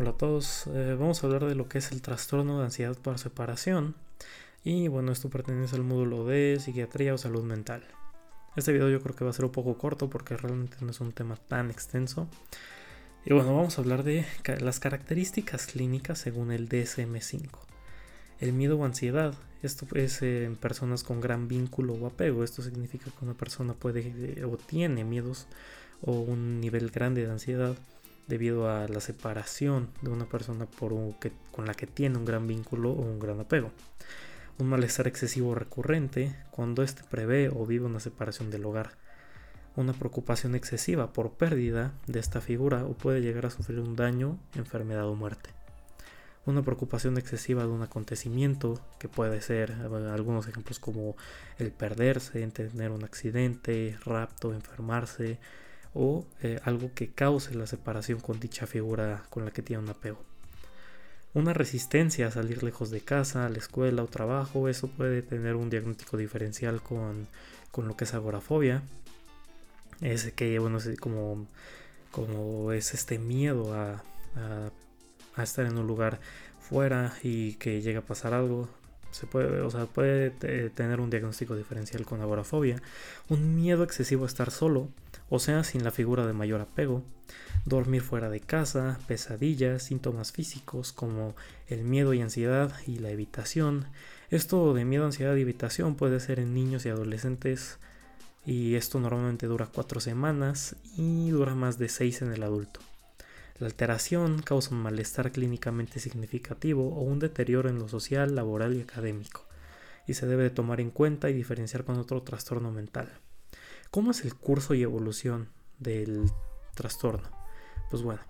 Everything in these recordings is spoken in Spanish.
Hola a todos, eh, vamos a hablar de lo que es el trastorno de ansiedad por separación y bueno, esto pertenece al módulo de psiquiatría o salud mental. Este video yo creo que va a ser un poco corto porque realmente no es un tema tan extenso. Y bueno, vamos a hablar de las características clínicas según el DSM5. El miedo o ansiedad, esto es en personas con gran vínculo o apego. Esto significa que una persona puede eh, o tiene miedos o un nivel grande de ansiedad debido a la separación de una persona por que, con la que tiene un gran vínculo o un gran apego. Un malestar excesivo recurrente cuando éste prevé o vive una separación del hogar. Una preocupación excesiva por pérdida de esta figura o puede llegar a sufrir un daño, enfermedad o muerte. Una preocupación excesiva de un acontecimiento que puede ser algunos ejemplos como el perderse, tener un accidente, rapto, enfermarse, o eh, algo que cause la separación con dicha figura con la que tiene un apego. Una resistencia a salir lejos de casa, a la escuela o trabajo, eso puede tener un diagnóstico diferencial con, lo que es agorafobia. Es que, bueno, es como, es este miedo a, estar en un lugar fuera y que llegue a pasar algo. Se puede, o sea, puede tener un diagnóstico diferencial con agorafobia. Un miedo excesivo a estar solo o sea, sin la figura de mayor apego, dormir fuera de casa, pesadillas, síntomas físicos como el miedo y ansiedad y la evitación. Esto de miedo, ansiedad y evitación puede ser en niños y adolescentes y esto normalmente dura cuatro semanas y dura más de seis en el adulto. La alteración causa un malestar clínicamente significativo o un deterioro en lo social, laboral y académico, y se debe de tomar en cuenta y diferenciar con otro trastorno mental. ¿Cómo es el curso y evolución del trastorno? Pues bueno,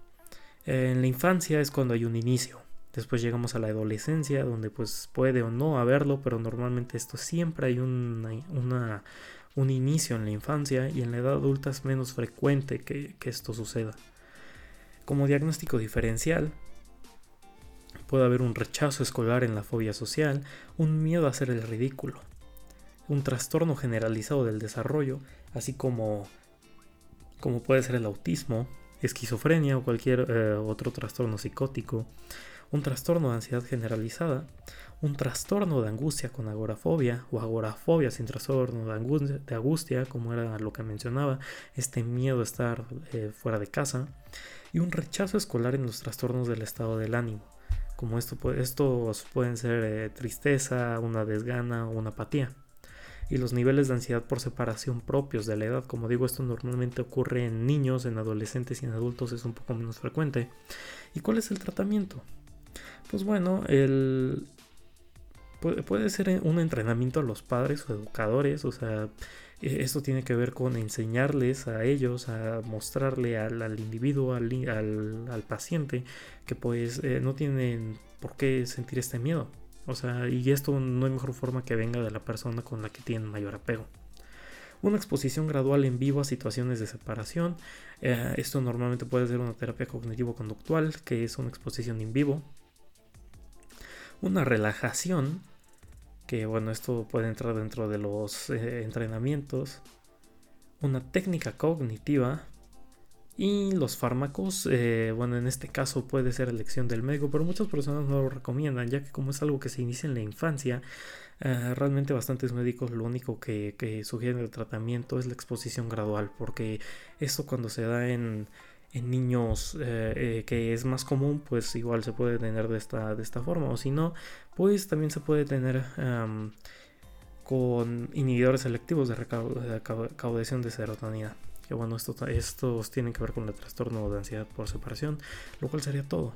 en la infancia es cuando hay un inicio. Después llegamos a la adolescencia, donde pues puede o no haberlo, pero normalmente esto siempre hay un inicio en la infancia y en la edad adulta es menos frecuente que, que esto suceda. Como diagnóstico diferencial, puede haber un rechazo escolar en la fobia social, un miedo a hacer el ridículo, un trastorno generalizado del desarrollo, así como, como puede ser el autismo, esquizofrenia o cualquier eh, otro trastorno psicótico, un trastorno de ansiedad generalizada, un trastorno de angustia con agorafobia o agorafobia sin trastorno de angustia, como era lo que mencionaba, este miedo a estar eh, fuera de casa, y un rechazo escolar en los trastornos del estado del ánimo, como esto, estos pueden ser eh, tristeza, una desgana o una apatía y los niveles de ansiedad por separación propios de la edad. Como digo, esto normalmente ocurre en niños, en adolescentes y en adultos es un poco menos frecuente. ¿Y cuál es el tratamiento? Pues bueno, el, puede, ser un entrenamiento a los padres o educadores, o sea, e, esto tiene que ver con enseñarles a ellos, a mostrarle al, individuo, al, paciente, que pues eh, no tienen por qué sentir este miedo. O sea, y esto no hay mejor forma que venga de la persona con la que tienen mayor apego. Una exposición gradual en vivo a situaciones de separación. Eh, esto normalmente puede ser una terapia cognitivo-conductual, que es una exposición en vivo. Una relajación, que bueno, esto puede entrar dentro de los eh, entrenamientos. Una técnica cognitiva, y los fármacos, eh, bueno, en este caso puede ser elección del médico, pero muchas personas no lo recomiendan, ya que como es algo que se inicia en la infancia, eh, realmente bastantes médicos lo único que, sugieren el tratamiento es la exposición gradual, porque esto cuando se da en, niños eh, que es más común, pues igual se puede tener de esta, de esta forma, o si no, pues también se puede tener con inhibidores selectivos de recaudación de serotonina que bueno, estos tienen que ver con el trastorno de ansiedad por separación, lo cual sería todo.